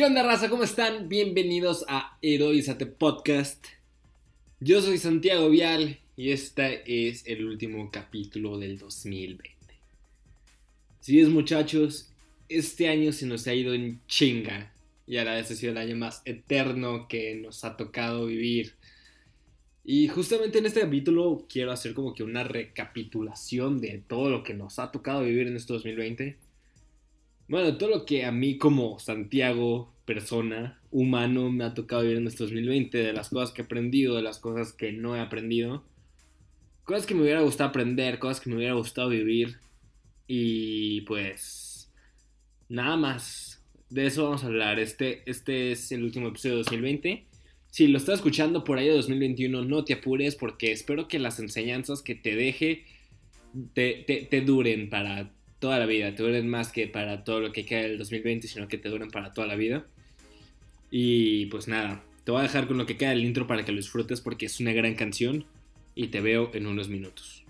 ¿Qué onda, raza? ¿Cómo están? Bienvenidos a Heroizate Podcast. Yo soy Santiago Vial y este es el último capítulo del 2020. Si es, muchachos, este año se nos ha ido en chinga y ahora este ha sido el año más eterno que nos ha tocado vivir. Y justamente en este capítulo quiero hacer como que una recapitulación de todo lo que nos ha tocado vivir en este 2020 bueno, todo lo que a mí como Santiago, persona, humano, me ha tocado vivir en este 2020, de las cosas que he aprendido, de las cosas que no he aprendido, cosas que me hubiera gustado aprender, cosas que me hubiera gustado vivir, y pues nada más. De eso vamos a hablar. Este, este es el último episodio de 2020. Si lo estás escuchando por ahí de 2021, no te apures porque espero que las enseñanzas que te deje te, te, te duren para toda la vida, te duren más que para todo lo que queda del 2020, sino que te duren para toda la vida. Y pues nada, te voy a dejar con lo que queda del intro para que lo disfrutes porque es una gran canción y te veo en unos minutos.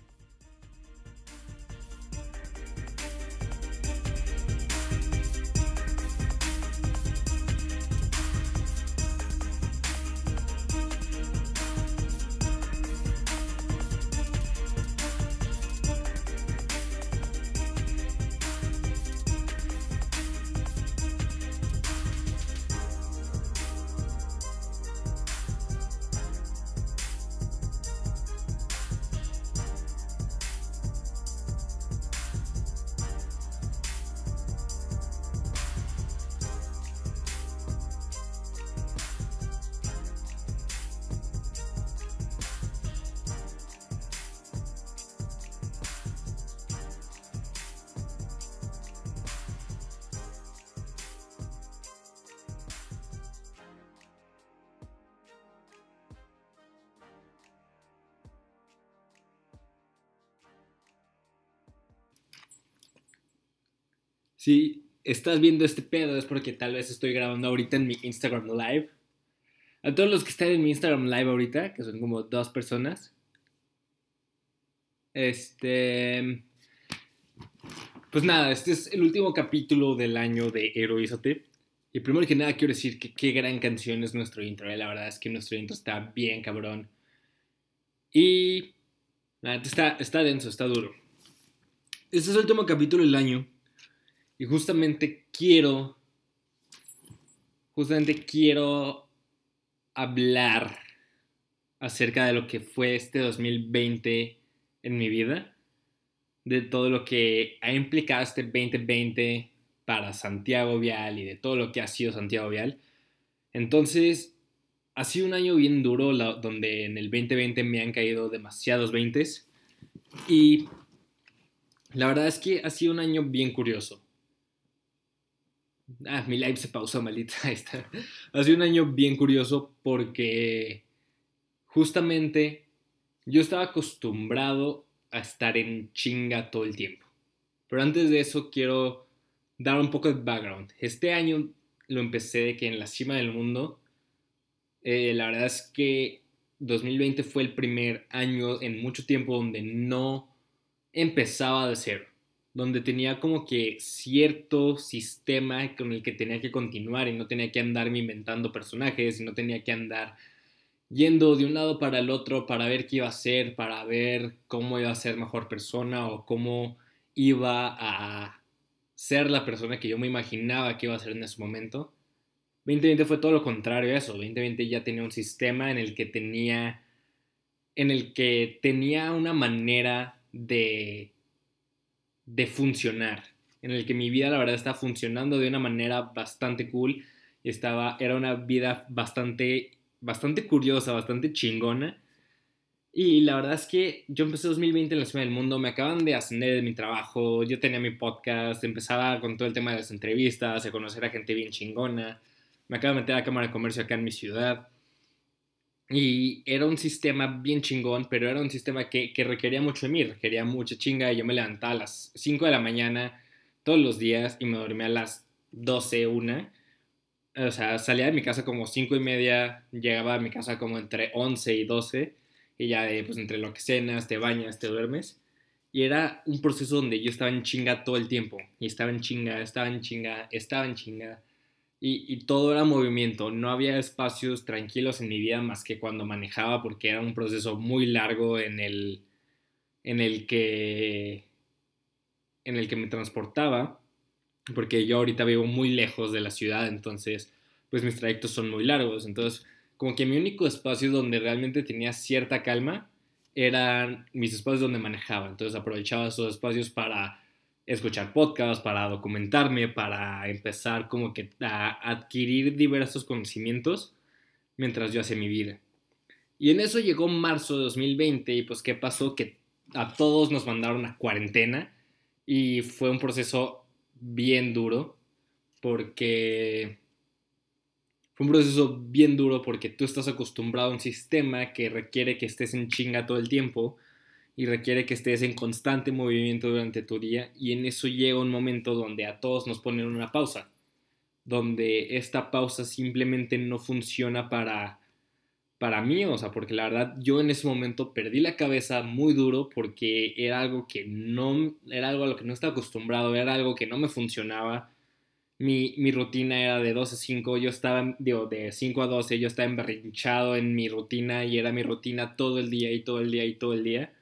Si estás viendo este pedo es porque tal vez estoy grabando ahorita en mi Instagram Live. A todos los que están en mi Instagram Live ahorita, que son como dos personas. Este... Pues nada, este es el último capítulo del año de Heroízate. Y primero que nada quiero decir que qué gran canción es nuestro intro. ¿eh? La verdad es que nuestro intro está bien cabrón. Y... Nada, está, está denso, está duro. Este es el último capítulo del año. Y justamente quiero, justamente quiero hablar acerca de lo que fue este 2020 en mi vida, de todo lo que ha implicado este 2020 para Santiago Vial y de todo lo que ha sido Santiago Vial. Entonces, ha sido un año bien duro donde en el 2020 me han caído demasiados 20 y la verdad es que ha sido un año bien curioso. Ah, mi live se pausó, maldita. Ahí está. Ha un año bien curioso porque justamente yo estaba acostumbrado a estar en chinga todo el tiempo. Pero antes de eso quiero dar un poco de background. Este año lo empecé de que en la cima del mundo. Eh, la verdad es que 2020 fue el primer año en mucho tiempo donde no empezaba de cero donde tenía como que cierto sistema con el que tenía que continuar y no tenía que andarme inventando personajes y no tenía que andar yendo de un lado para el otro para ver qué iba a hacer, para ver cómo iba a ser mejor persona o cómo iba a ser la persona que yo me imaginaba que iba a ser en ese momento. 2020 fue todo lo contrario a eso. 2020 ya tenía un sistema en el que tenía en el que tenía una manera de de funcionar, en el que mi vida la verdad está funcionando de una manera bastante cool estaba, era una vida bastante, bastante curiosa, bastante chingona. Y la verdad es que yo empecé 2020 en la Ciudad del Mundo, me acaban de ascender de mi trabajo, yo tenía mi podcast, empezaba con todo el tema de las entrevistas, a conocer a gente bien chingona, me acabo de meter a la Cámara de Comercio acá en mi ciudad. Y era un sistema bien chingón, pero era un sistema que, requería mucho de mí, requería mucha chinga. Y yo me levantaba a las 5 de la mañana todos los días y me dormía a las 12, una. O sea, salía de mi casa como 5 y media, llegaba a mi casa como entre 11 y 12. Y ya, pues entre lo que cenas, te bañas, te duermes. Y era un proceso donde yo estaba en chinga todo el tiempo. Y estaba en chinga, estaba en chinga, estaba en chinga. Y, todo era movimiento. No había espacios tranquilos en mi vida más que cuando manejaba porque era un proceso muy largo en el, en el que en el que me transportaba porque yo ahorita vivo muy lejos de la ciudad entonces pues mis trayectos son muy largos entonces como que mi único espacio donde realmente tenía cierta calma eran mis espacios donde manejaba entonces aprovechaba esos espacios para escuchar podcasts, para documentarme, para empezar como que a adquirir diversos conocimientos mientras yo hacía mi vida. Y en eso llegó marzo de 2020 y pues qué pasó que a todos nos mandaron a cuarentena y fue un proceso bien duro porque fue un proceso bien duro porque tú estás acostumbrado a un sistema que requiere que estés en chinga todo el tiempo y requiere que estés en constante movimiento durante tu día y en eso llega un momento donde a todos nos ponen una pausa, donde esta pausa simplemente no funciona para para mí, o sea, porque la verdad yo en ese momento perdí la cabeza muy duro porque era algo que no, era algo a lo que no estaba acostumbrado, era algo que no me funcionaba. Mi, mi rutina era de 12 a 5, yo estaba, digo, de 5 a 12, yo estaba emberrinchado en mi rutina y era mi rutina todo el día y todo el día y todo el día.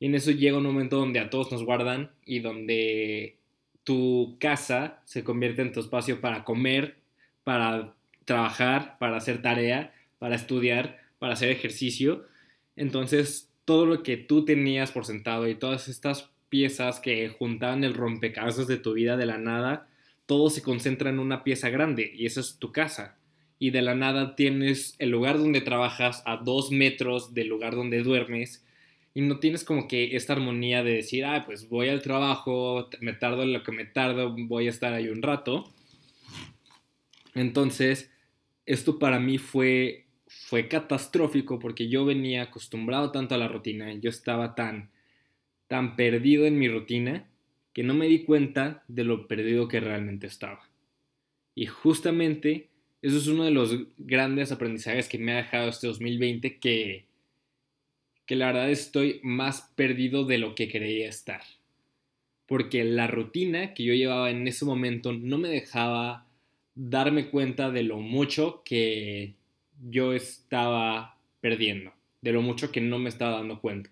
Y en eso llega un momento donde a todos nos guardan y donde tu casa se convierte en tu espacio para comer, para trabajar, para hacer tarea, para estudiar, para hacer ejercicio. Entonces, todo lo que tú tenías por sentado y todas estas piezas que juntaban el rompecabezas de tu vida de la nada, todo se concentra en una pieza grande y esa es tu casa. Y de la nada tienes el lugar donde trabajas a dos metros del lugar donde duermes y no tienes como que esta armonía de decir, ah, pues voy al trabajo, me tardo en lo que me tardo, voy a estar ahí un rato. Entonces, esto para mí fue, fue catastrófico porque yo venía acostumbrado tanto a la rutina, yo estaba tan, tan perdido en mi rutina que no me di cuenta de lo perdido que realmente estaba. Y justamente eso es uno de los grandes aprendizajes que me ha dejado este 2020 que que la verdad estoy más perdido de lo que creía estar. Porque la rutina que yo llevaba en ese momento no me dejaba darme cuenta de lo mucho que yo estaba perdiendo, de lo mucho que no me estaba dando cuenta.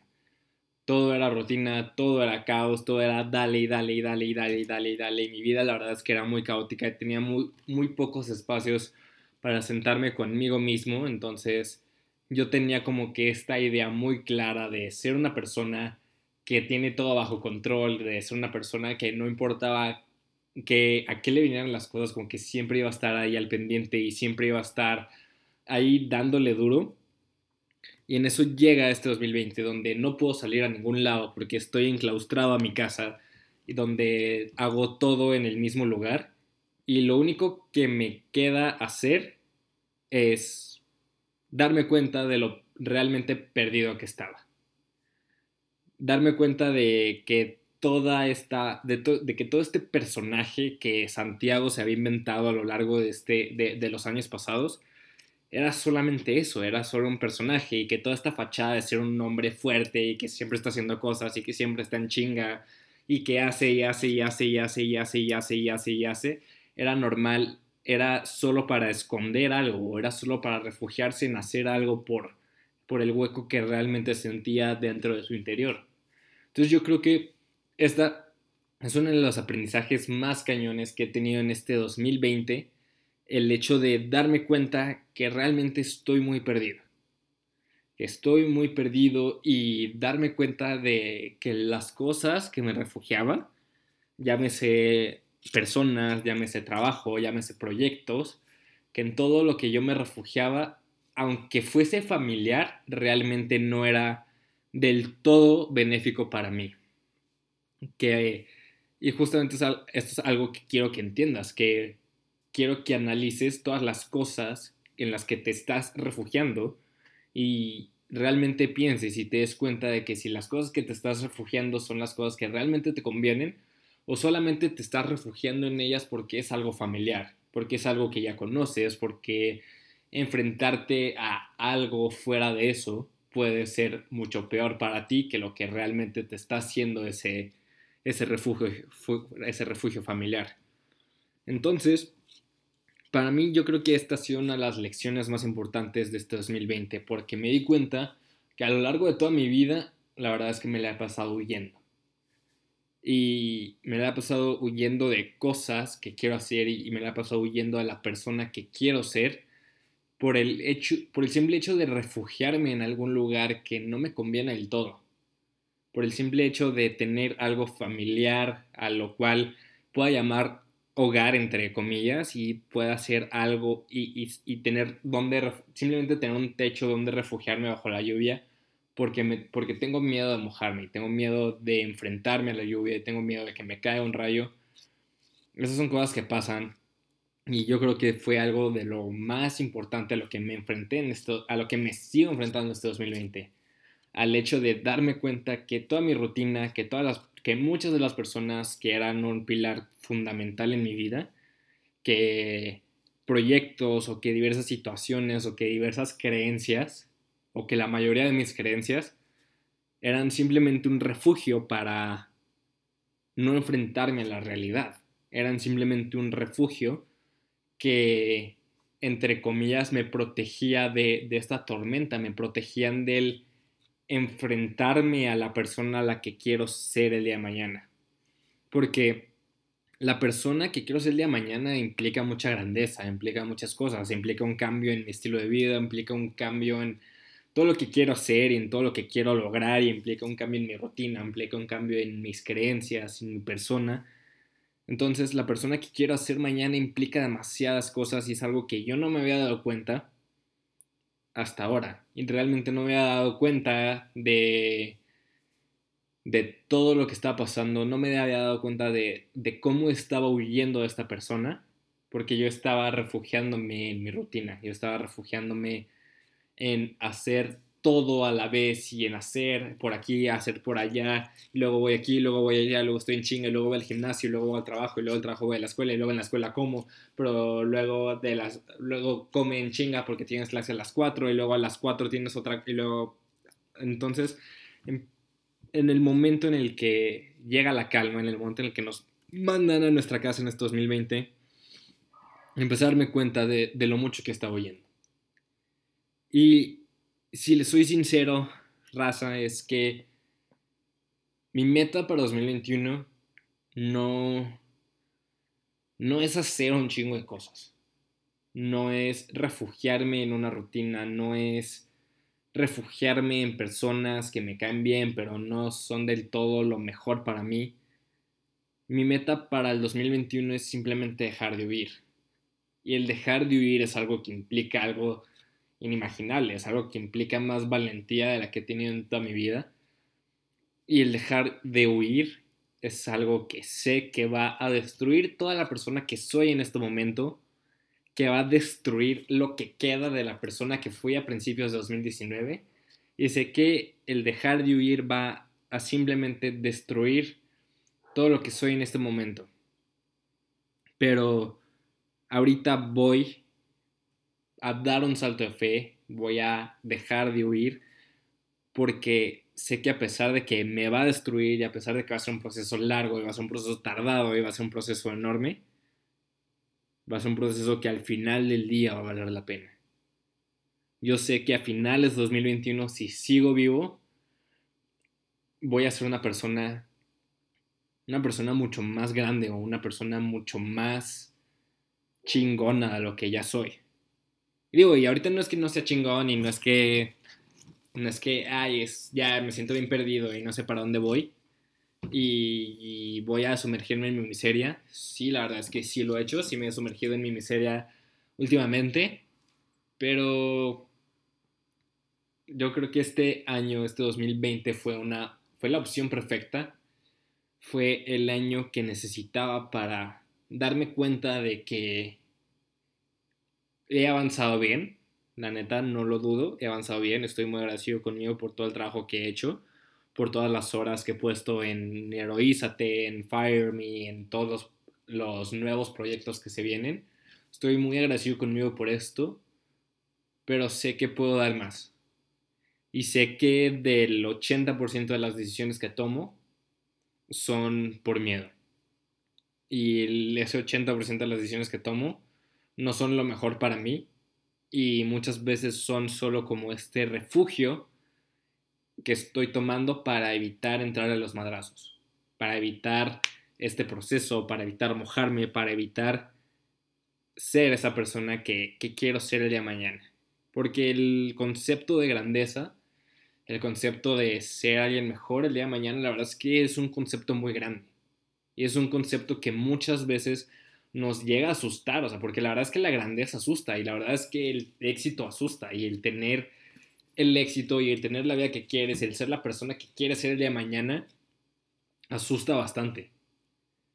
Todo era rutina, todo era caos, todo era dale y dale y dale y dale y dale y dale. Y mi vida la verdad es que era muy caótica y tenía muy, muy pocos espacios para sentarme conmigo mismo. Entonces yo tenía como que esta idea muy clara de ser una persona que tiene todo bajo control, de ser una persona que no importaba que a qué le vinieran las cosas, como que siempre iba a estar ahí al pendiente y siempre iba a estar ahí dándole duro. Y en eso llega este 2020, donde no puedo salir a ningún lado porque estoy enclaustrado a mi casa y donde hago todo en el mismo lugar. Y lo único que me queda hacer es darme cuenta de lo realmente perdido que estaba. Darme cuenta de que toda esta, de, que todo este personaje que Santiago se había inventado a lo largo de, este, de, los años pasados, era solamente eso, era solo un personaje y que toda esta fachada de ser un hombre fuerte y que siempre está haciendo cosas y que siempre está en chinga y que hace y hace y hace y hace y hace y hace y hace y hace, era normal era solo para esconder algo, era solo para refugiarse en hacer algo por, por el hueco que realmente sentía dentro de su interior. Entonces yo creo que esta es uno de los aprendizajes más cañones que he tenido en este 2020, el hecho de darme cuenta que realmente estoy muy perdido. Estoy muy perdido y darme cuenta de que las cosas que me refugiaban, llámese personas, llámese trabajo, llámese proyectos, que en todo lo que yo me refugiaba, aunque fuese familiar, realmente no era del todo benéfico para mí. Que, y justamente esto es algo que quiero que entiendas, que quiero que analices todas las cosas en las que te estás refugiando y realmente pienses y te des cuenta de que si las cosas que te estás refugiando son las cosas que realmente te convienen, o solamente te estás refugiando en ellas porque es algo familiar, porque es algo que ya conoces, porque enfrentarte a algo fuera de eso puede ser mucho peor para ti que lo que realmente te está haciendo ese, ese, refugio, ese refugio familiar. Entonces, para mí yo creo que esta ha sido una de las lecciones más importantes de este 2020, porque me di cuenta que a lo largo de toda mi vida, la verdad es que me la he pasado huyendo. Y me la he pasado huyendo de cosas que quiero hacer y me la he pasado huyendo de la persona que quiero ser por el, hecho, por el simple hecho de refugiarme en algún lugar que no me conviene del todo. Por el simple hecho de tener algo familiar a lo cual pueda llamar hogar, entre comillas, y pueda hacer algo y, y, tener donde, simplemente tener un techo donde refugiarme bajo la lluvia, porque, me, porque tengo miedo de mojarme, tengo miedo de enfrentarme a la lluvia, tengo miedo de que me caiga un rayo. Esas son cosas que pasan y yo creo que fue algo de lo más importante a lo que me enfrenté en esto, a lo que me sigo enfrentando en este 2020. Al hecho de darme cuenta que toda mi rutina, que todas las que muchas de las personas que eran un pilar fundamental en mi vida, que proyectos o que diversas situaciones o que diversas creencias o que la mayoría de mis creencias eran simplemente un refugio para no enfrentarme a la realidad. Eran simplemente un refugio que, entre comillas, me protegía de, de esta tormenta, me protegían del enfrentarme a la persona a la que quiero ser el día de mañana. Porque la persona que quiero ser el día de mañana implica mucha grandeza, implica muchas cosas, implica un cambio en mi estilo de vida, implica un cambio en todo lo que quiero hacer y en todo lo que quiero lograr, y implica un cambio en mi rutina, implica un cambio en mis creencias, en mi persona. Entonces la persona que quiero hacer mañana implica demasiadas cosas y es algo que yo no me había dado cuenta hasta ahora. Y realmente no me había dado cuenta de, de todo lo que estaba pasando. No me había dado cuenta de, de cómo estaba huyendo de esta persona. Porque yo estaba refugiándome en mi rutina. Yo estaba refugiándome en hacer todo a la vez y en hacer por aquí, hacer por allá, y luego voy aquí, luego voy allá, luego estoy en chinga, luego voy al gimnasio, luego voy al trabajo, y luego al trabajo voy a la escuela, y luego en la escuela como, pero luego de las luego come en chinga porque tienes clase a las 4 y luego a las 4 tienes otra y luego entonces en, el momento en el que llega la calma, en el momento en el que nos mandan a nuestra casa en este 2020, empecé a darme cuenta de, de lo mucho que estaba oyendo. Y si le soy sincero, raza, es que mi meta para 2021 no, no es hacer un chingo de cosas. No es refugiarme en una rutina, no es refugiarme en personas que me caen bien, pero no son del todo lo mejor para mí. Mi meta para el 2021 es simplemente dejar de huir. Y el dejar de huir es algo que implica algo inimaginable, es algo que implica más valentía de la que he tenido en toda mi vida. Y el dejar de huir es algo que sé que va a destruir toda la persona que soy en este momento, que va a destruir lo que queda de la persona que fui a principios de 2019. Y sé que el dejar de huir va a simplemente destruir todo lo que soy en este momento. Pero ahorita voy a dar un salto de fe, voy a dejar de huir, porque sé que a pesar de que me va a destruir y a pesar de que va a ser un proceso largo y va a ser un proceso tardado y va a ser un proceso enorme, va a ser un proceso que al final del día va a valer la pena. Yo sé que a finales de 2021, si sigo vivo, voy a ser una persona, una persona mucho más grande o una persona mucho más chingona de lo que ya soy. Y digo, y ahorita no es que no sea chingón y no es que, no es que, ay, es, ya me siento bien perdido y no sé para dónde voy. Y, voy a sumergirme en mi miseria. Sí, la verdad es que sí lo he hecho, sí me he sumergido en mi miseria últimamente. Pero yo creo que este año, este 2020, fue, una, fue la opción perfecta. Fue el año que necesitaba para darme cuenta de que he avanzado bien, la neta, no lo dudo, he avanzado bien, estoy muy agradecido conmigo por todo el trabajo que he hecho, por todas las horas que he puesto en Heroízate, en Fire Me, en todos los, nuevos proyectos que se vienen. Estoy muy agradecido conmigo por esto, pero sé que puedo dar más. Y sé que del 80% de las decisiones que tomo son por miedo. Y ese 80% de las decisiones que tomo no son lo mejor para mí y muchas veces son solo como este refugio que estoy tomando para evitar entrar a los madrazos, para evitar este proceso, para evitar mojarme, para evitar ser esa persona que, quiero ser el día de mañana. Porque el concepto de grandeza, el concepto de ser alguien mejor el día de mañana, la verdad es que es un concepto muy grande. Y es un concepto que muchas veces nos llega a asustar, o sea, porque la verdad es que la grandeza asusta y la verdad es que el éxito asusta y el tener el éxito y el tener la vida que quieres, el ser la persona que quieres ser el día de mañana, asusta bastante.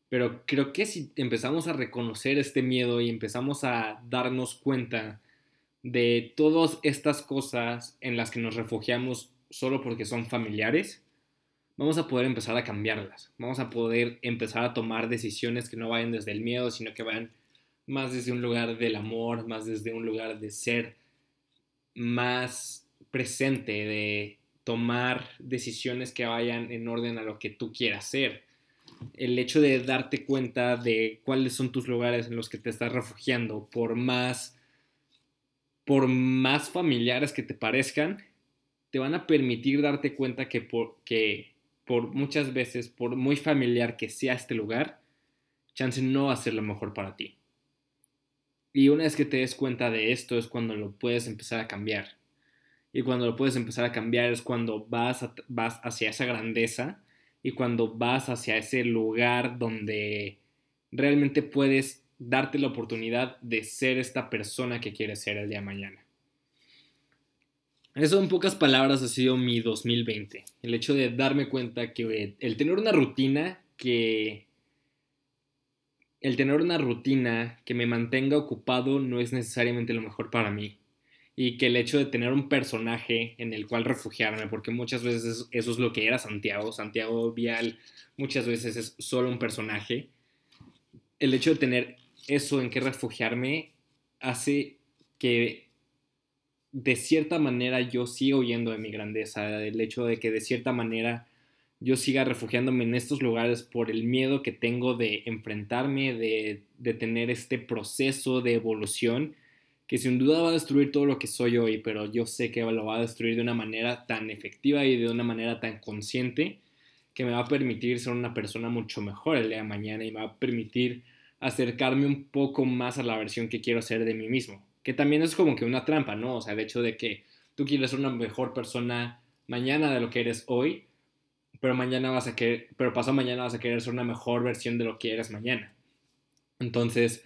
Pero creo que si empezamos a reconocer este miedo y empezamos a darnos cuenta de todas estas cosas en las que nos refugiamos solo porque son familiares, vamos a poder empezar a cambiarlas. Vamos a poder empezar a tomar decisiones que no vayan desde el miedo, sino que vayan más desde un lugar del amor, más desde un lugar de ser más presente, de tomar decisiones que vayan en orden a lo que tú quieras hacer. El hecho de darte cuenta de cuáles son tus lugares en los que te estás refugiando, por más por más familiares que te parezcan, te van a permitir darte cuenta que por, que por muchas veces, por muy familiar que sea este lugar, chance no va a ser lo mejor para ti. Y una vez que te des cuenta de esto es cuando lo puedes empezar a cambiar. Y cuando lo puedes empezar a cambiar es cuando vas, vas hacia esa grandeza y cuando vas hacia ese lugar donde realmente puedes darte la oportunidad de ser esta persona que quieres ser el día de mañana. Eso en pocas palabras ha sido mi 2020. El hecho de darme cuenta que el tener una rutina que... El tener una rutina que me mantenga ocupado no es necesariamente lo mejor para mí. Y que el hecho de tener un personaje en el cual refugiarme, porque muchas veces eso es lo que era Santiago. Santiago Vial muchas veces es solo un personaje. El hecho de tener eso en que refugiarme hace que de cierta manera yo siga huyendo de mi grandeza, el hecho de que de cierta manera yo siga refugiándome en estos lugares por el miedo que tengo de enfrentarme, de, de, tener este proceso de evolución que sin duda va a destruir todo lo que soy hoy, pero yo sé que lo va a destruir de una manera tan efectiva y de una manera tan consciente que me va a permitir ser una persona mucho mejor el día de mañana y me va a permitir acercarme un poco más a la versión que quiero ser de mí mismo. Que también es como que una trampa, ¿no? O sea, el hecho de que tú quieres ser una mejor persona mañana de lo que eres hoy, pero mañana vas a querer, pero pasado mañana vas a querer ser una mejor versión de lo que eres mañana. Entonces,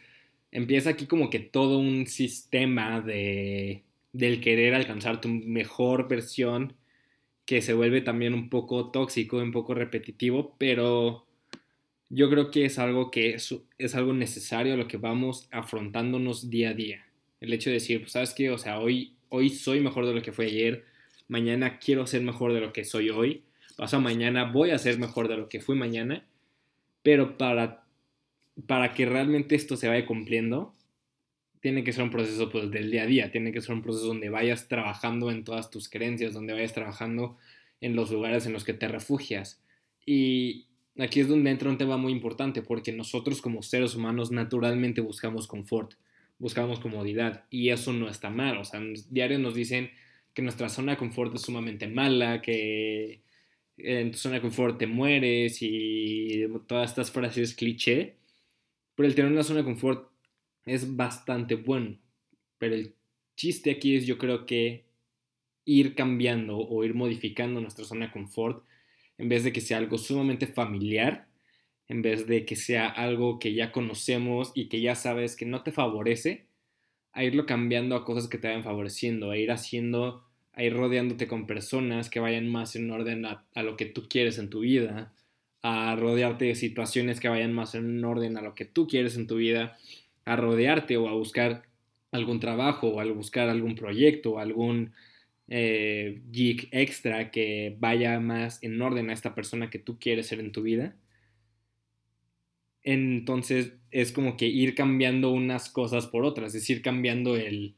empieza aquí como que todo un sistema de del querer alcanzar tu mejor versión que se vuelve también un poco tóxico, un poco repetitivo, pero yo creo que es algo que es, es algo necesario a lo que vamos afrontándonos día a día. El hecho de decir, pues, ¿sabes qué? O sea, hoy, hoy soy mejor de lo que fue ayer, mañana quiero ser mejor de lo que soy hoy, pasado mañana voy a ser mejor de lo que fui mañana, pero para, para que realmente esto se vaya cumpliendo, tiene que ser un proceso pues, del día a día, tiene que ser un proceso donde vayas trabajando en todas tus creencias, donde vayas trabajando en los lugares en los que te refugias. Y, aquí es donde entra un tema muy importante, porque nosotros como seres humanos naturalmente buscamos confort, buscamos comodidad, y eso no está mal. O sea, en diario nos dicen que nuestra zona de confort es sumamente mala, que en tu zona de confort te mueres y todas estas frases cliché. Pero el tener una zona de confort es bastante bueno. Pero el chiste aquí es yo creo que ir cambiando o ir modificando nuestra zona de confort en vez de que sea algo sumamente familiar, en vez de que sea algo que ya conocemos y que ya sabes que no te favorece, a irlo cambiando a cosas que te vayan favoreciendo, a ir haciendo, a ir rodeándote con personas que vayan más en orden a, lo que tú quieres en tu vida, a rodearte de situaciones que vayan más en orden a lo que tú quieres en tu vida, a rodearte o a buscar algún trabajo o a buscar algún proyecto o algún eh, geek extra que vaya más en orden a esta persona que tú quieres ser en tu vida. Entonces es como que ir cambiando unas cosas por otras, es ir cambiando el,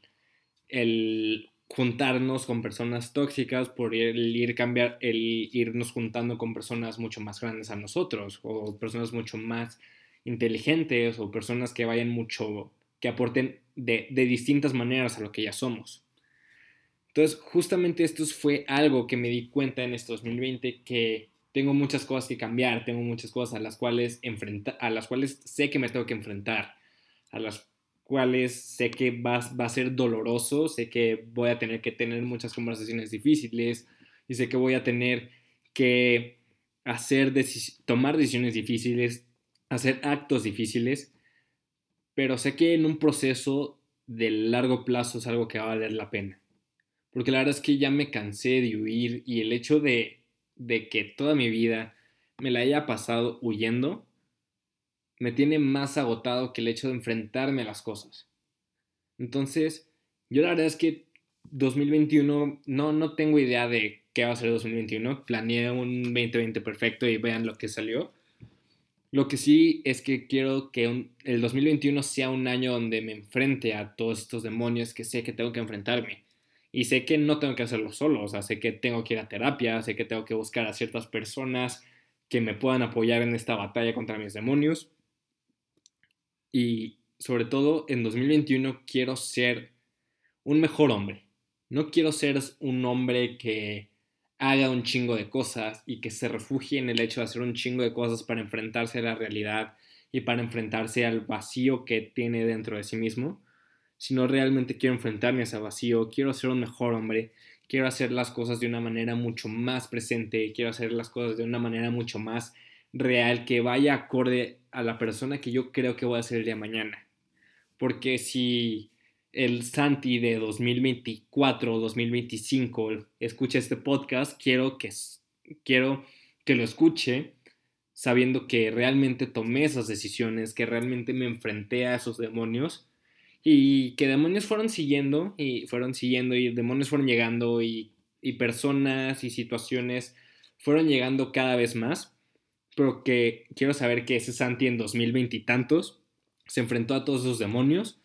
el juntarnos con personas tóxicas por el ir cambiar el irnos juntando con personas mucho más grandes a nosotros o personas mucho más inteligentes o personas que vayan mucho que aporten de, de distintas maneras a lo que ya somos. Entonces, justamente esto fue algo que me di cuenta en este 2020 que tengo muchas cosas que cambiar, tengo muchas cosas a las cuales enfrentar, a las cuales sé que me tengo que enfrentar, a las cuales sé que va, va a ser doloroso, sé que voy a tener que tener muchas conversaciones difíciles y sé que voy a tener que hacer tomar decisiones difíciles, hacer actos difíciles, pero sé que en un proceso de largo plazo es algo que va a valer la pena. Porque la verdad es que ya me cansé de huir y el hecho de, de que toda mi vida me la haya pasado huyendo, me tiene más agotado que el hecho de enfrentarme a las cosas. Entonces, yo la verdad es que 2021 no, no tengo idea de qué va a ser 2021. Planeé un 2020 perfecto y vean lo que salió. Lo que sí es que quiero que el 2021 sea un año donde me enfrente a todos estos demonios que sé que tengo que enfrentarme. Y sé que no tengo que hacerlo solo, o sea, sé que tengo que ir a terapia, sé que tengo que buscar a ciertas personas que me puedan apoyar en esta batalla contra mis demonios. Y sobre todo en 2021 quiero ser un mejor hombre. No quiero ser un hombre que haga un chingo de cosas y que se refugie en el hecho de hacer un chingo de cosas para enfrentarse a la realidad y para enfrentarse al vacío que tiene dentro de sí mismo, sino realmente quiero enfrentarme a ese vacío, quiero ser un mejor hombre, quiero hacer las cosas de una manera mucho más presente, quiero hacer las cosas de una manera mucho más real que vaya acorde a la persona que yo creo que voy a ser el día de mañana. Porque si el Santi de 2024 o 2025 escucha este podcast, quiero que, quiero que lo escuche sabiendo que realmente tomé esas decisiones, que realmente me enfrenté a esos demonios y que demonios fueron siguiendo y fueron siguiendo y demonios fueron llegando y, personas y situaciones fueron llegando cada vez más pero que quiero saber que ese Santi en 2020 y tantos se enfrentó a todos esos demonios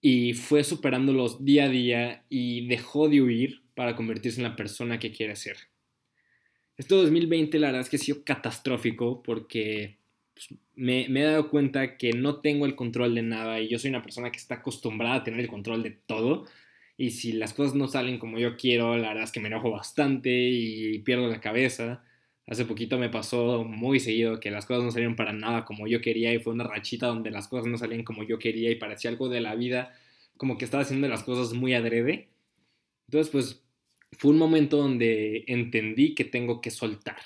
y fue superándolos día a día y dejó de huir para convertirse en la persona que quiere ser. Este 2020 la verdad es que ha sido catastrófico porque pues, me, me, he dado cuenta que no tengo el control de nada y yo soy una persona que está acostumbrada a tener el control de todo y si las cosas no salen como yo quiero, la verdad es que me enojo bastante y pierdo la cabeza. Hace poquito me pasó muy seguido que las cosas no salieron para nada como yo quería y fue una rachita donde las cosas no salían como yo quería y parecía algo de la vida como que estaba haciendo las cosas muy adrede. Entonces, pues fue un momento donde entendí que tengo que soltar,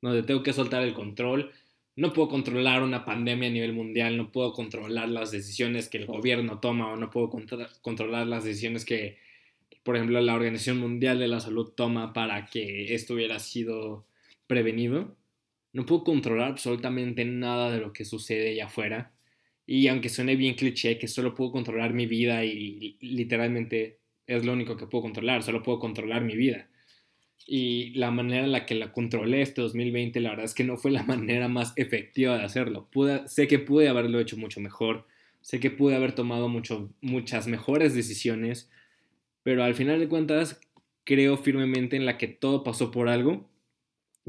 donde tengo que soltar el control. No puedo controlar una pandemia a nivel mundial, no puedo controlar las decisiones que el gobierno toma o no puedo controlar las decisiones que, por ejemplo, la Organización Mundial de la Salud toma para que esto hubiera sido prevenido. No puedo controlar absolutamente nada de lo que sucede allá afuera. Y aunque suene bien cliché, que solo puedo controlar mi vida y literalmente es lo único que puedo controlar, solo puedo controlar mi vida. Y la manera en la que la controlé este 2020, la verdad es que no fue la manera más efectiva de hacerlo. sé que pude haberlo hecho mucho mejor, sé que pude haber tomado mucho, muchas mejores decisiones, pero al final de cuentas creo firmemente en la que todo pasó por algo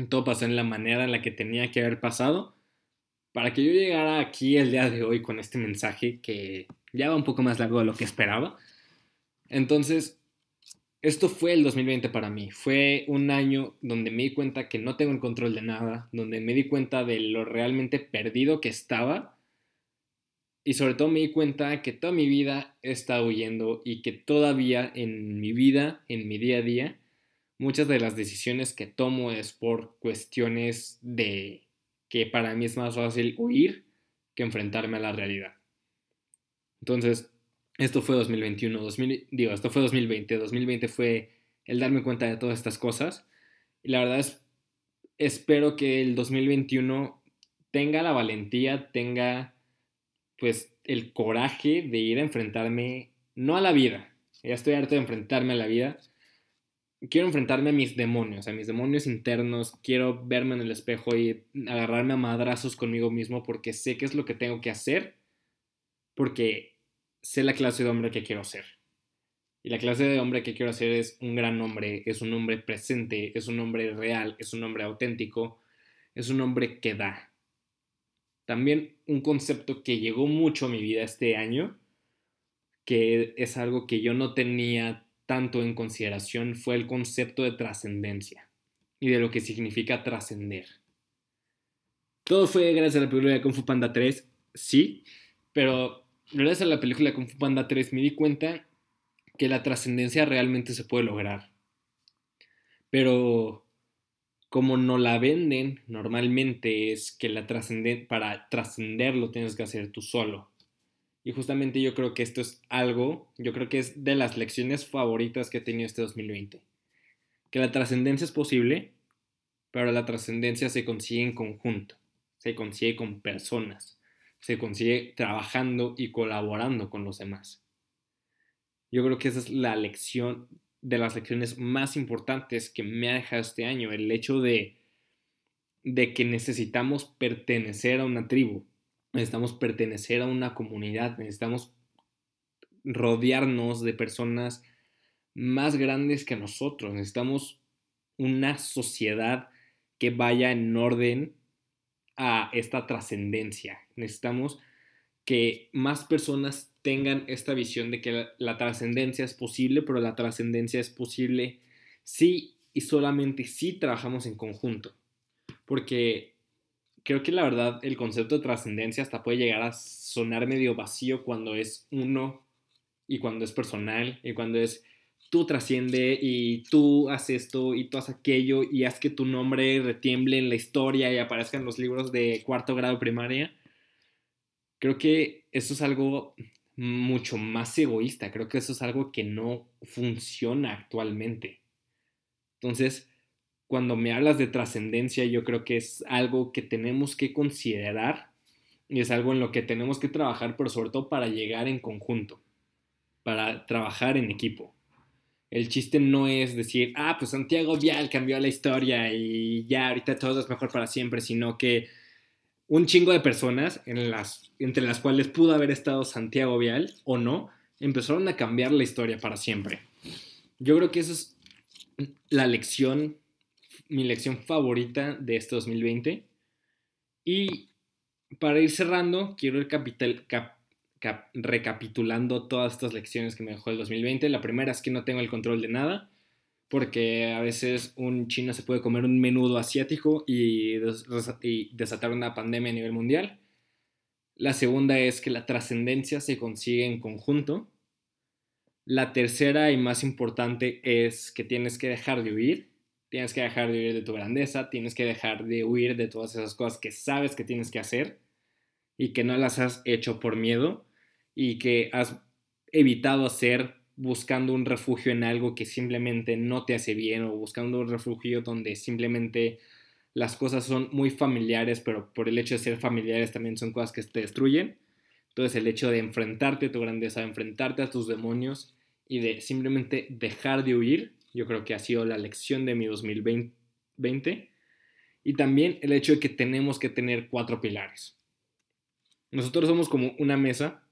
todo pasó en la manera en la que tenía que haber pasado para que yo llegara aquí el día de hoy con este mensaje que ya va un poco más largo de lo que esperaba. Entonces, esto fue el 2020 para mí. Fue un año donde me di cuenta que no tengo el control de nada, donde me di cuenta de lo realmente perdido que estaba y sobre todo me di cuenta que toda mi vida he estado huyendo y que todavía en mi vida, en mi día a día, muchas de las decisiones que tomo es por cuestiones de que para mí es más fácil huir que enfrentarme a la realidad. Entonces, esto fue 2021, digo, esto fue 2020, 2020 fue el darme cuenta de todas estas cosas. Y la verdad es, espero que el 2021 tenga la valentía, tenga pues el coraje de ir a enfrentarme, no a la vida, ya estoy harto de enfrentarme a la vida, quiero enfrentarme a mis demonios, a mis demonios internos, quiero verme en el espejo y agarrarme a madrazos conmigo mismo porque sé qué es lo que tengo que hacer, porque sé la clase de hombre que quiero ser. Y la clase de hombre que quiero ser es un gran hombre, es un hombre presente, es un hombre real, es un hombre auténtico, es un hombre que da. También un concepto que llegó mucho a mi vida este año que es algo que yo no tenía tanto en consideración fue el concepto de trascendencia y de lo que significa trascender. Todo fue gracias a la película de Kung Fu Panda 3, sí, pero gracias a la película Kung Fu Panda 3 me di cuenta que la trascendencia realmente se puede lograr. Pero como no la venden normalmente es que la para trascenderlo tienes que hacer tú solo. Y justamente yo creo que esto es algo, yo creo que es de las lecciones favoritas que he tenido este 2020. Que la trascendencia es posible, pero la trascendencia se consigue en conjunto, se consigue con personas, se consigue trabajando y colaborando con los demás. Yo creo que esa es la lección de las lecciones más importantes que me ha dejado este año, el hecho de, de que necesitamos pertenecer a una tribu, necesitamos pertenecer a una comunidad, necesitamos rodearnos de personas más grandes que nosotros, necesitamos una sociedad que vaya en orden a esta trascendencia, necesitamos que más personas tengan esta visión de que la, trascendencia es posible, pero la trascendencia es posible si y solamente si trabajamos en conjunto. Porque creo que la verdad el concepto de trascendencia hasta puede llegar a sonar medio vacío cuando es uno y cuando es personal y cuando es tú trasciende y tú haces esto y tú haces aquello y haz que tu nombre retiemble en la historia y aparezca en los libros de cuarto grado primaria. Creo que eso es algo mucho más egoísta. Creo que eso es algo que no funciona actualmente. Entonces, cuando me hablas de trascendencia, yo creo que es algo que tenemos que considerar y es algo en lo que tenemos que trabajar, pero sobre todo para llegar en conjunto, para trabajar en equipo. El chiste no es decir, ah, pues Santiago Vial cambió la historia y ya ahorita todo es mejor para siempre, sino que un chingo de personas, entre las cuales pudo haber estado Santiago Vial o no, empezaron a cambiar la historia para siempre. Yo creo que esa es la lección, mi lección favorita de este 2020. Y para ir cerrando, quiero ir capital, recapitulando todas estas lecciones que me dejó el 2020. La primera es que no tengo el control de nada porque a veces un chino se puede comer un menudo asiático y, desatar una pandemia a nivel mundial. La segunda es que la trascendencia se consigue en conjunto. La tercera y más importante es que tienes que dejar de huir. Tienes que dejar de huir de tu grandeza, tienes que dejar de huir de todas esas cosas que sabes que tienes que hacer y que no las has hecho por miedo y que has evitado hacer buscando un refugio en algo que simplemente no te hace bien o buscando un refugio donde simplemente las cosas son muy familiares, pero por el hecho de ser familiares también son cosas que te destruyen. Entonces el hecho de enfrentarte a tu grandeza, de enfrentarte a tus demonios y de simplemente dejar de huir, yo creo que ha sido la lección de mi 2020. Y también el hecho de que tenemos que tener cuatro pilares. Nosotros somos como una mesa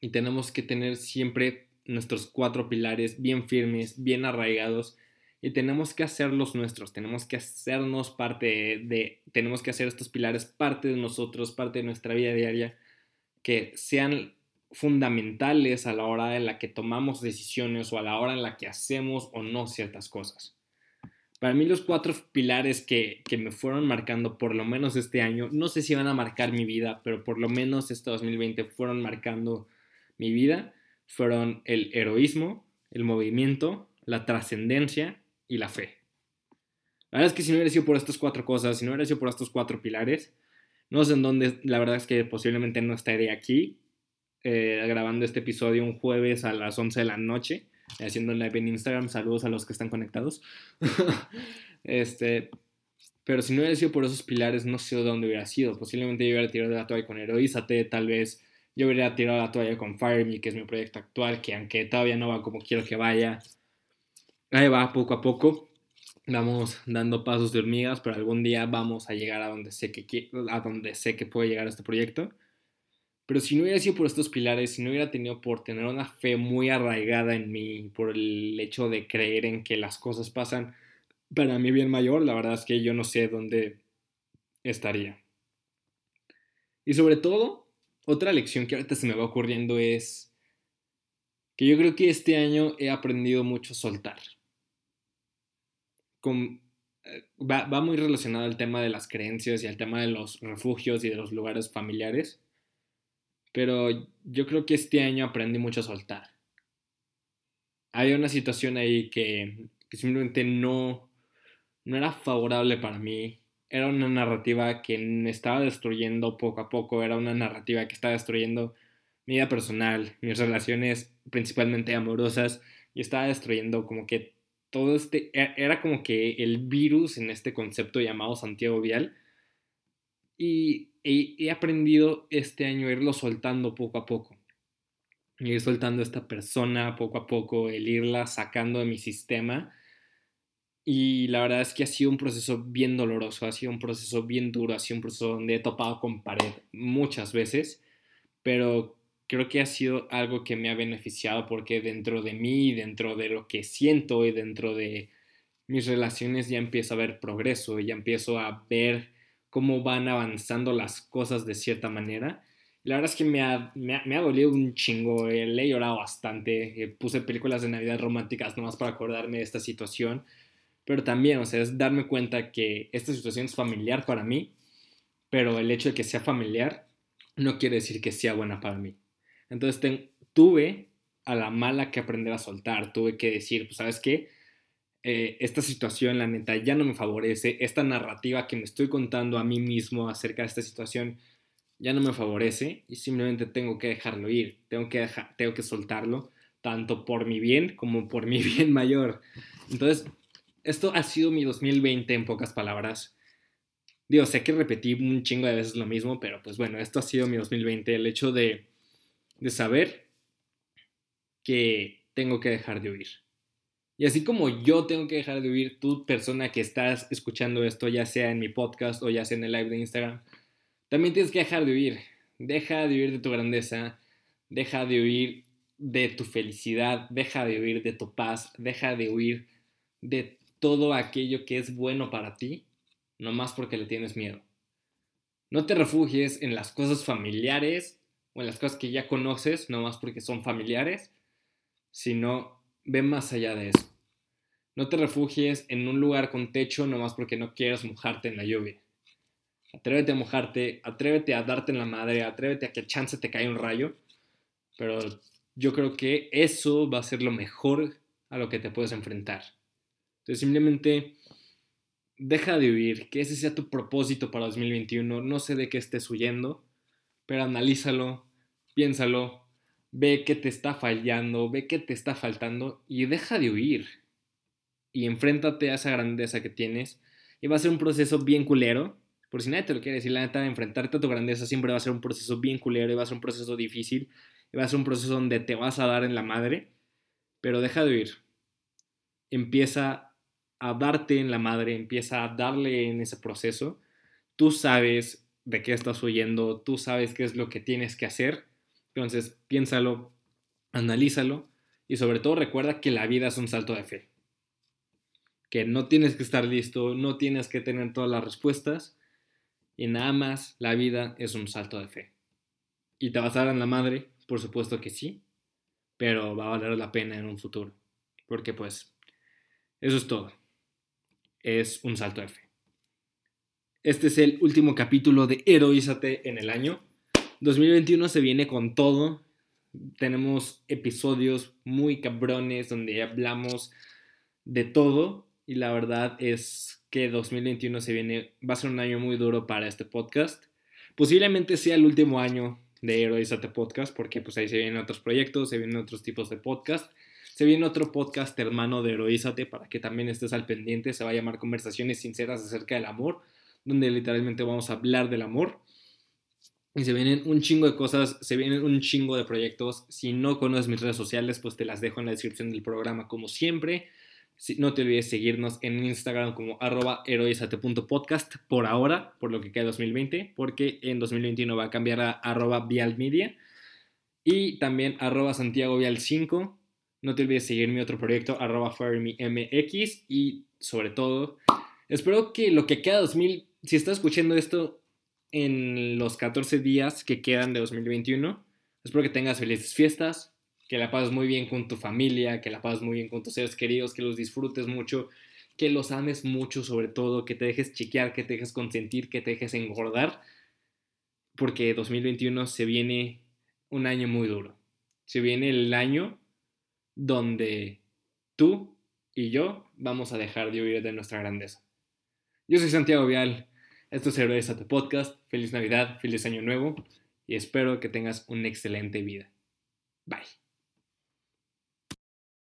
y tenemos que tener siempre nuestros cuatro pilares bien firmes, bien arraigados y tenemos que hacerlos nuestros, tenemos que hacernos parte de, tenemos que hacer estos pilares parte de nosotros, parte de nuestra vida diaria, que sean fundamentales a la hora en la que tomamos decisiones o a la hora en la que hacemos o no ciertas cosas. Para mí los cuatro pilares que, que me fueron marcando por lo menos este año, no sé si van a marcar mi vida, pero por lo menos este 2020 fueron marcando mi vida, fueron el heroísmo, el movimiento, la trascendencia y la fe. La verdad es que si no hubiera sido por estas cuatro cosas, si no hubiera sido por estos cuatro pilares, no sé en dónde, la verdad es que posiblemente no estaría aquí eh, grabando este episodio un jueves a las 11 de la noche, haciendo live en Instagram. Saludos a los que están conectados. este, pero si no hubiera sido por esos pilares, no sé dónde hubiera sido. Posiblemente yo hubiera tirado de la toalla con Heroízate, tal vez yo hubiera tirado la toalla con FireMe, que es mi proyecto actual, que aunque todavía no va como quiero que vaya, ahí va poco a poco. Vamos dando pasos de hormigas, pero algún día vamos a llegar a donde sé que, a donde sé que puede llegar este proyecto. Pero si no hubiera sido por estos pilares, si no hubiera tenido por tener una fe muy arraigada en mí, por el hecho de creer en que las cosas pasan para mi bien mayor, la verdad es que yo no sé dónde estaría. Y sobre todo, otra lección que ahorita se me va ocurriendo es que yo creo que este año he aprendido mucho a soltar. Eh, va, va, muy relacionado al tema de las creencias y al tema de los refugios y de los lugares familiares. Pero yo creo que este año aprendí mucho a soltar. Había una situación ahí que, que simplemente no, no era favorable para mí. Era una narrativa que me estaba destruyendo poco a poco. Era una narrativa que estaba destruyendo mi vida personal, mis relaciones principalmente amorosas, y estaba destruyendo como que todo este, e, era como que el virus en este concepto llamado Santiago Vial, y he, aprendido este año a irlo soltando poco a poco, ir soltando a esta persona poco a poco, el irla sacando de mi sistema, y la verdad es que ha sido un proceso bien doloroso, ha sido un proceso bien duro, ha sido un proceso donde he topado con pared muchas veces, pero creo que ha sido algo que me ha beneficiado porque dentro de mí, dentro de lo que siento y dentro de mis relaciones ya empiezo a ver progreso, ya empiezo a ver cómo van avanzando las cosas de cierta manera. La verdad es que me ha, me ha, dolido un chingo, eh, le he llorado bastante, eh, puse películas de Navidad románticas nomás para acordarme de esta situación, pero también, o sea, es darme cuenta que esta situación es familiar para mí, pero el hecho de que sea familiar no quiere decir que sea buena para mí. Entonces tuve a la mala que aprender a soltar, tuve que decir, pues sabes qué, eh, esta situación la neta ya no me favorece, esta narrativa que me estoy contando a mí mismo acerca de esta situación ya no me favorece y simplemente tengo que dejarlo ir, tengo que, tengo que soltarlo, tanto por mi bien como por mi bien mayor. Entonces, esto ha sido mi 2020 en pocas palabras. Digo, sé que repetí un chingo de veces lo mismo, pero pues bueno, esto ha sido mi 2020, el hecho de de saber que tengo que dejar de huir. Y así como yo tengo que dejar de huir, tú persona que estás escuchando esto, ya sea en mi podcast o ya sea en el live de Instagram, también tienes que dejar de huir. Deja de huir de tu grandeza, deja de huir de tu felicidad, deja de huir de tu paz, deja de huir de todo aquello que es bueno para ti, nomás porque le tienes miedo. No te refugies en las cosas familiares o en las cosas que ya conoces, no más porque son familiares, sino ve más allá de eso. No te refugies en un lugar con techo no más porque no quieras mojarte en la lluvia. Atrévete a mojarte, atrévete a darte en la madre, atrévete a que chance te caiga un rayo, pero yo creo que eso va a ser lo mejor a lo que te puedes enfrentar. Entonces simplemente deja de huir, que ese sea tu propósito para 2021. No sé de qué estés huyendo, pero analízalo, piénsalo, ve qué te está fallando, ve qué te está faltando y deja de huir. Y enfréntate a esa grandeza que tienes. Y va a ser un proceso bien culero. Por si nadie te lo quiere decir, la neta, enfrentarte a tu grandeza siempre va a ser un proceso bien culero y va a ser un proceso difícil. Y va a ser un proceso donde te vas a dar en la madre. Pero deja de huir. Empieza a darte en la madre, empieza a darle en ese proceso. Tú sabes de qué estás huyendo, tú sabes qué es lo que tienes que hacer entonces, piénsalo, analízalo y sobre todo recuerda que la vida es un salto de fe. Que no tienes que estar listo, no tienes que tener todas las respuestas y nada más la vida es un salto de fe. ¿Y te vas a dar en la madre? Por supuesto que sí, pero va a valer la pena en un futuro. Porque pues, eso es todo. Es un salto fe. Este es el último capítulo de Heroízate en el año. 2021 se viene con todo. Tenemos episodios muy cabrones donde hablamos de todo y la verdad es que 2021 se viene va a ser un año muy duro para este podcast. Posiblemente sea el último año de Heroizate Podcast porque pues ahí se vienen otros proyectos, se vienen otros tipos de podcast. Se viene otro podcast hermano de Heroízate para que también estés al pendiente. Se va a llamar Conversaciones Sinceras acerca del amor, donde literalmente vamos a hablar del amor. Y se vienen un chingo de cosas, se vienen un chingo de proyectos. Si no conoces mis redes sociales, pues te las dejo en la descripción del programa como siempre. no te olvides seguirnos en Instagram como arroba heroizate.podcast por ahora, por lo que queda 2020, porque en 2021 va a cambiar a arroba vialmedia y también arroba Santiago Vial 5. No te olvides seguir mi otro proyecto, arroba MX y sobre todo, espero que lo que queda 2000, si estás escuchando esto en los 14 días que quedan de 2021. Espero que tengas felices fiestas, que la pases muy bien con tu familia, que la pases muy bien con tus seres queridos, que los disfrutes mucho, que los ames mucho sobre todo, que te dejes chiquear, que te dejes consentir, que te dejes engordar, porque 2021 se viene un año muy duro. Se viene el año donde tú y yo vamos a dejar de huir de nuestra grandeza. Yo soy Santiago Vial, esto es Héroes a tu podcast, feliz Navidad, feliz Año Nuevo y espero que tengas una excelente vida. Bye.